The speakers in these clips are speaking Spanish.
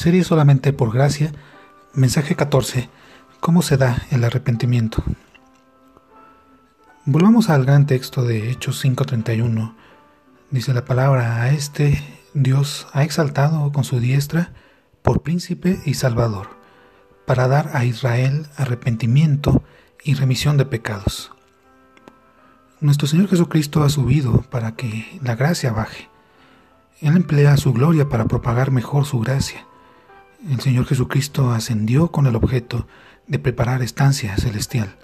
Serie solamente por gracia. Mensaje 14. ¿Cómo se da el arrepentimiento? Volvamos al gran texto de Hechos 5:31. Dice la palabra, a este Dios ha exaltado con su diestra por príncipe y salvador, para dar a Israel arrepentimiento y remisión de pecados. Nuestro Señor Jesucristo ha subido para que la gracia baje. Él emplea su gloria para propagar mejor su gracia el Señor Jesucristo ascendió con el objeto de preparar estancia celestial.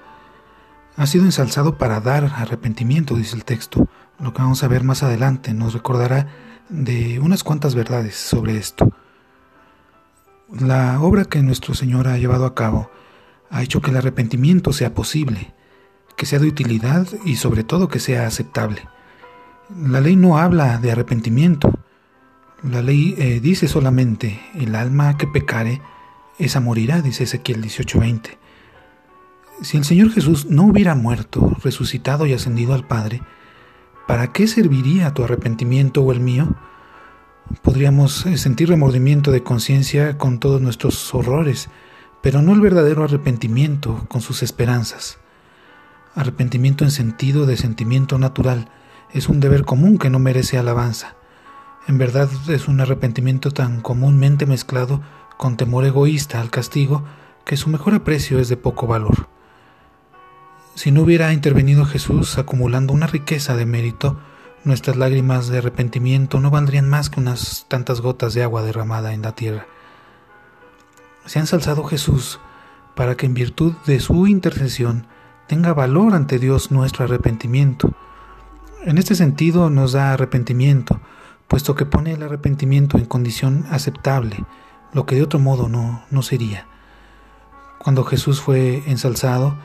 Ha sido ensalzado para dar arrepentimiento, dice el texto. Lo que vamos a ver más adelante nos recordará de unas cuantas verdades sobre esto. La obra que nuestro Señor ha llevado a cabo ha hecho que el arrepentimiento sea posible, que sea de utilidad y sobre todo que sea aceptable. La ley no habla de arrepentimiento, la ley eh, dice solamente, el alma que pecare, esa morirá, dice Ezequiel 18:20. Si el Señor Jesús no hubiera muerto, resucitado y ascendido al Padre, ¿para qué serviría tu arrepentimiento o el mío? Podríamos eh, sentir remordimiento de conciencia con todos nuestros horrores, pero no el verdadero arrepentimiento con sus esperanzas. Arrepentimiento en sentido de sentimiento natural es un deber común que no merece alabanza. En verdad es un arrepentimiento tan comúnmente mezclado con temor egoísta al castigo que su mejor aprecio es de poco valor. Si no hubiera intervenido Jesús acumulando una riqueza de mérito, nuestras lágrimas de arrepentimiento no valdrían más que unas tantas gotas de agua derramada en la tierra. Se ha ensalzado Jesús para que en virtud de su intercesión tenga valor ante Dios nuestro arrepentimiento. En este sentido nos da arrepentimiento, puesto que pone el arrepentimiento en condición aceptable, lo que de otro modo no, no sería. Cuando Jesús fue ensalzado,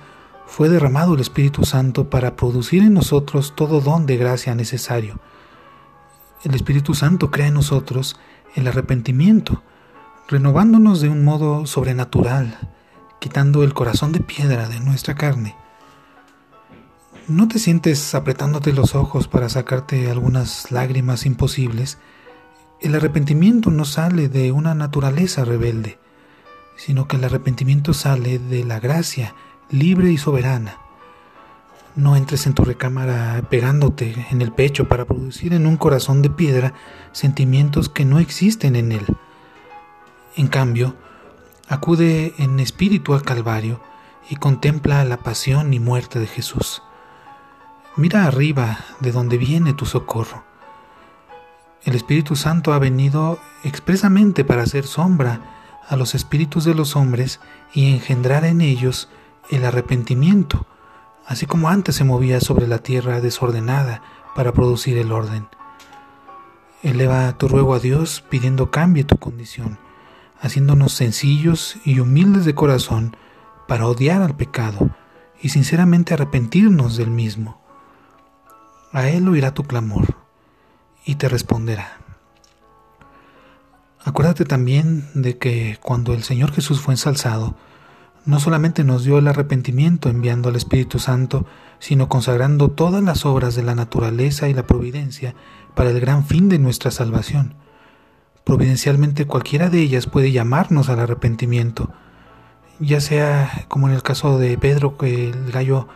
fue derramado el Espíritu Santo para producir en nosotros todo don de gracia necesario. El Espíritu Santo crea en nosotros el arrepentimiento, renovándonos de un modo sobrenatural, quitando el corazón de piedra de nuestra carne no te sientes apretándote los ojos para sacarte algunas lágrimas imposibles. El arrepentimiento no sale de una naturaleza rebelde, sino que el arrepentimiento sale de la gracia libre y soberana. No entres en tu recámara pegándote en el pecho para producir en un corazón de piedra sentimientos que no existen en él. En cambio, acude en espíritu al Calvario y contempla la pasión y muerte de Jesús. Mira arriba de donde viene tu socorro. El Espíritu Santo ha venido expresamente para hacer sombra a los espíritus de los hombres y engendrar en ellos el arrepentimiento, así como antes se movía sobre la tierra desordenada para producir el orden. Eleva tu ruego a Dios pidiendo cambie tu condición, haciéndonos sencillos y humildes de corazón para odiar al pecado y sinceramente arrepentirnos del mismo. A Él oirá tu clamor y te responderá. Acuérdate también de que cuando el Señor Jesús fue ensalzado, no solamente nos dio el arrepentimiento enviando al Espíritu Santo, sino consagrando todas las obras de la naturaleza y la providencia para el gran fin de nuestra salvación. Providencialmente cualquiera de ellas puede llamarnos al arrepentimiento, ya sea como en el caso de Pedro que el gallo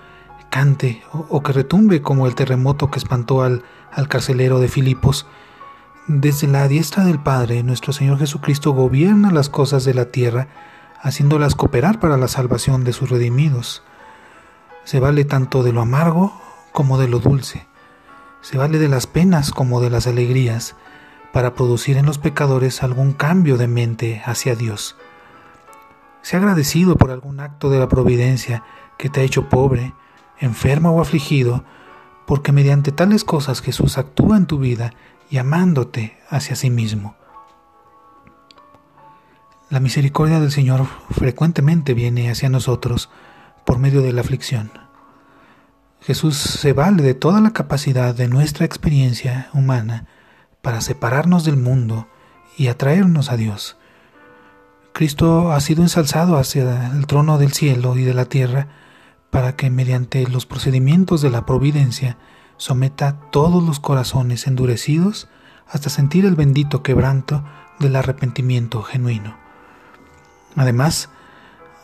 o, que retumbe como el terremoto que espantó al, al carcelero de Filipos. Desde la diestra del Padre, nuestro Señor Jesucristo gobierna las cosas de la tierra, haciéndolas cooperar para la salvación de sus redimidos. Se vale tanto de lo amargo como de lo dulce. Se vale de las penas como de las alegrías, para producir en los pecadores algún cambio de mente hacia Dios. Sea agradecido por algún acto de la providencia que te ha hecho pobre, enfermo o afligido, porque mediante tales cosas Jesús actúa en tu vida llamándote hacia sí mismo. La misericordia del Señor frecuentemente viene hacia nosotros por medio de la aflicción. Jesús se vale de toda la capacidad de nuestra experiencia humana para separarnos del mundo y atraernos a Dios. Cristo ha sido ensalzado hacia el trono del cielo y de la tierra para que mediante los procedimientos de la providencia someta todos los corazones endurecidos hasta sentir el bendito quebranto del arrepentimiento genuino. Además,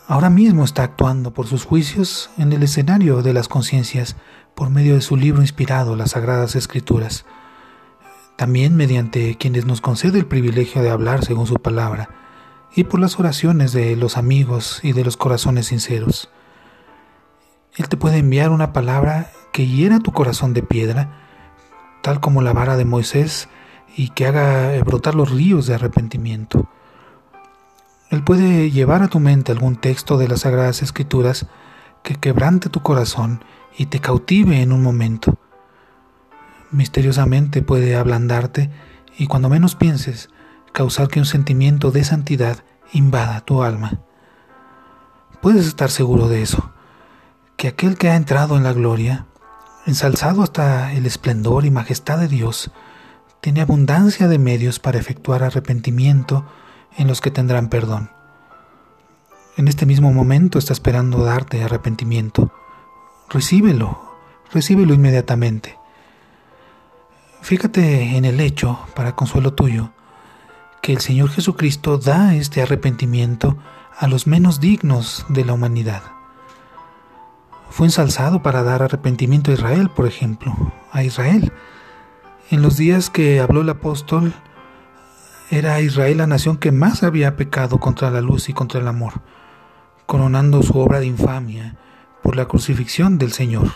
ahora mismo está actuando por sus juicios en el escenario de las conciencias por medio de su libro inspirado, las Sagradas Escrituras, también mediante quienes nos concede el privilegio de hablar según su palabra, y por las oraciones de los amigos y de los corazones sinceros. Él te puede enviar una palabra que hiera tu corazón de piedra, tal como la vara de Moisés, y que haga brotar los ríos de arrepentimiento. Él puede llevar a tu mente algún texto de las Sagradas Escrituras que quebrante tu corazón y te cautive en un momento. Misteriosamente puede ablandarte y cuando menos pienses, causar que un sentimiento de santidad invada tu alma. Puedes estar seguro de eso, que aquel que ha entrado en la gloria, ensalzado hasta el esplendor y majestad de Dios, tiene abundancia de medios para efectuar arrepentimiento en los que tendrán perdón. En este mismo momento está esperando darte arrepentimiento. Recíbelo, recíbelo inmediatamente. Fíjate en el hecho, para consuelo tuyo, que el Señor Jesucristo da este arrepentimiento a los menos dignos de la humanidad. Fue ensalzado para dar arrepentimiento a Israel, por ejemplo, a Israel, en los días que habló el apóstol, era Israel la nación que más había pecado contra la luz y contra el amor, coronando su obra de infamia por la crucifixión del Señor,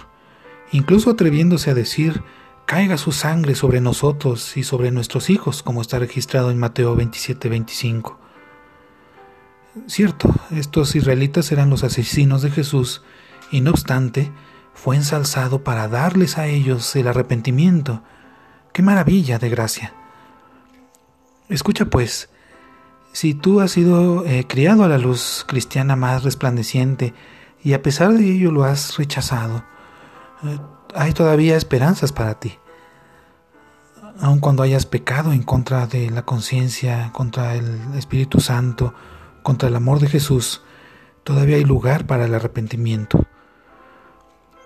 incluso atreviéndose a decir, caiga su sangre sobre nosotros y sobre nuestros hijos, como está registrado en Mateo 27-25. Cierto, estos israelitas eran los asesinos de Jesús, y no obstante, fue ensalzado para darles a ellos el arrepentimiento, ¡Qué maravilla de gracia! Escucha pues, si tú has sido eh, criado a la luz cristiana más resplandeciente y a pesar de ello lo has rechazado, eh, hay todavía esperanzas para ti. Aun cuando hayas pecado en contra de la conciencia, contra el Espíritu Santo, contra el amor de Jesús, todavía hay lugar para el arrepentimiento.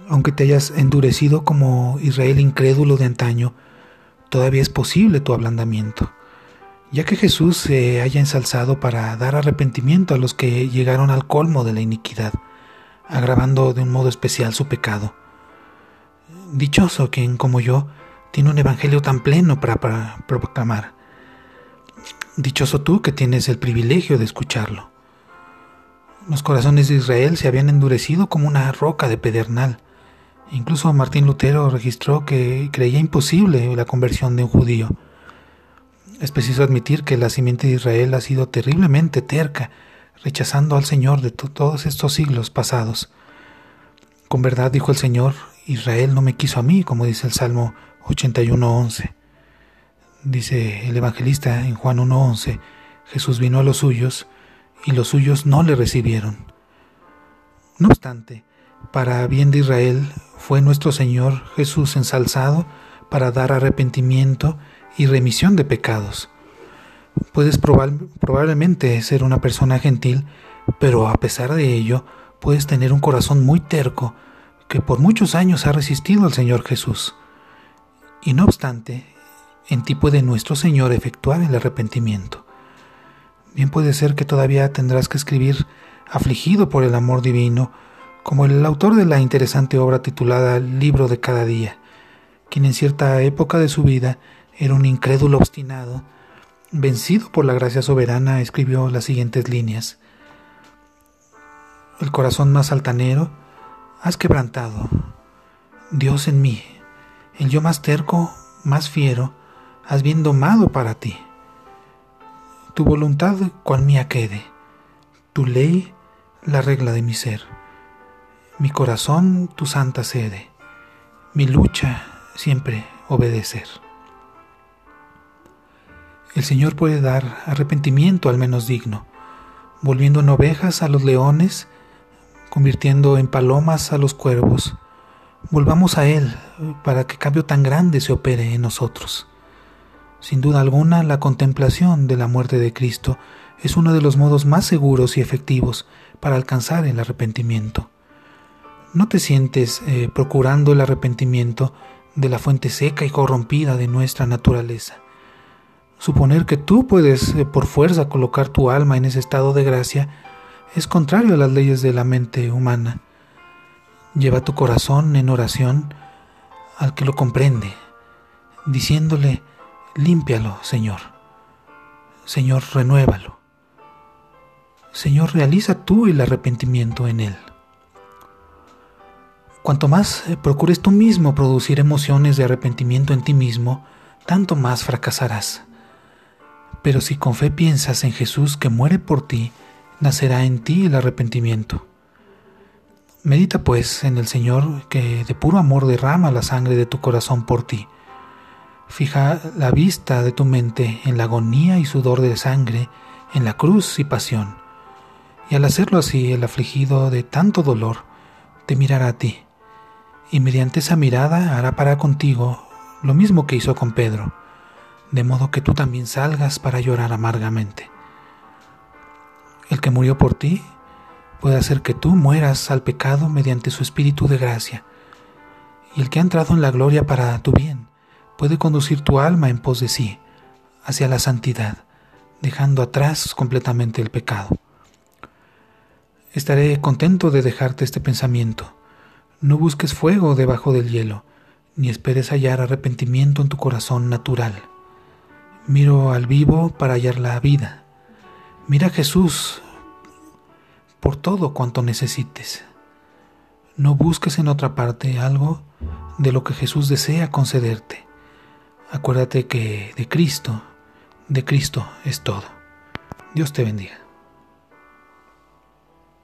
Aunque te hayas endurecido como Israel incrédulo de antaño, todavía es posible tu ablandamiento, ya que Jesús se haya ensalzado para dar arrepentimiento a los que llegaron al colmo de la iniquidad, agravando de un modo especial su pecado. Dichoso quien, como yo, tiene un evangelio tan pleno para, proclamar. Dichoso tú que tienes el privilegio de escucharlo. Los corazones de Israel se habían endurecido como una roca de pedernal, Incluso Martín Lutero registró que creía imposible la conversión de un judío. Es preciso admitir que la simiente de Israel ha sido terriblemente terca, rechazando al Señor de todos estos siglos pasados. Con verdad dijo el Señor, Israel no me quiso a mí, como dice el Salmo 81.11. Dice el evangelista en Juan 1.11, Jesús vino a los suyos y los suyos no le recibieron. No obstante, para bien de Israel fue nuestro Señor Jesús ensalzado para dar arrepentimiento y remisión de pecados. Puedes probablemente ser una persona gentil, pero a pesar de ello puedes tener un corazón muy terco que por muchos años ha resistido al Señor Jesús. Y no obstante, en ti puede nuestro Señor efectuar el arrepentimiento. Bien puede ser que todavía tendrás que escribir afligido por el amor divino, como el autor de la interesante obra titulada Libro de cada día, quien en cierta época de su vida era un incrédulo obstinado, vencido por la gracia soberana, escribió las siguientes líneas. El corazón más altanero has quebrantado, Dios en mí, el yo más terco, más fiero, has bien domado para ti. Tu voluntad cual mía quede, tu ley la regla de mi ser mi corazón tu santa sede, mi lucha siempre obedecer. El Señor puede dar arrepentimiento al menos digno, volviendo en ovejas a los leones, convirtiendo en palomas a los cuervos. Volvamos a Él para que cambio tan grande se opere en nosotros. Sin duda alguna, la contemplación de la muerte de Cristo es uno de los modos más seguros y efectivos para alcanzar el arrepentimiento no te sientes eh, procurando el arrepentimiento de la fuente seca y corrompida de nuestra naturaleza. Suponer que tú puedes eh, por fuerza colocar tu alma en ese estado de gracia es contrario a las leyes de la mente humana. Lleva tu corazón en oración al que lo comprende, diciéndole, límpialo, Señor. Señor, renuévalo. Señor, realiza tú el arrepentimiento en él. Cuanto más eh, procures tú mismo producir emociones de arrepentimiento en ti mismo, tanto más fracasarás. Pero si con fe piensas en Jesús que muere por ti, nacerá en ti el arrepentimiento. Medita pues en el Señor que de puro amor derrama la sangre de tu corazón por ti. Fija la vista de tu mente en la agonía y sudor de sangre, en la cruz y pasión. Y al hacerlo así, el afligido de tanto dolor te mirará a ti, y mediante esa mirada hará para contigo lo mismo que hizo con Pedro de modo que tú también salgas para llorar amargamente. El que murió por ti puede hacer que tú mueras al pecado mediante su espíritu de gracia, y el que ha entrado en la gloria para tu bien puede conducir tu alma en pos de sí, hacia la santidad, dejando atrás completamente el pecado. Estaré contento de dejarte este pensamiento. No busques fuego debajo del hielo, ni esperes hallar arrepentimiento en tu corazón natural. Miro al vivo para hallar la vida. Mira a Jesús por todo cuanto necesites. No busques en otra parte algo de lo que Jesús desea concederte. Acuérdate que de Cristo, de Cristo es todo. Dios te bendiga.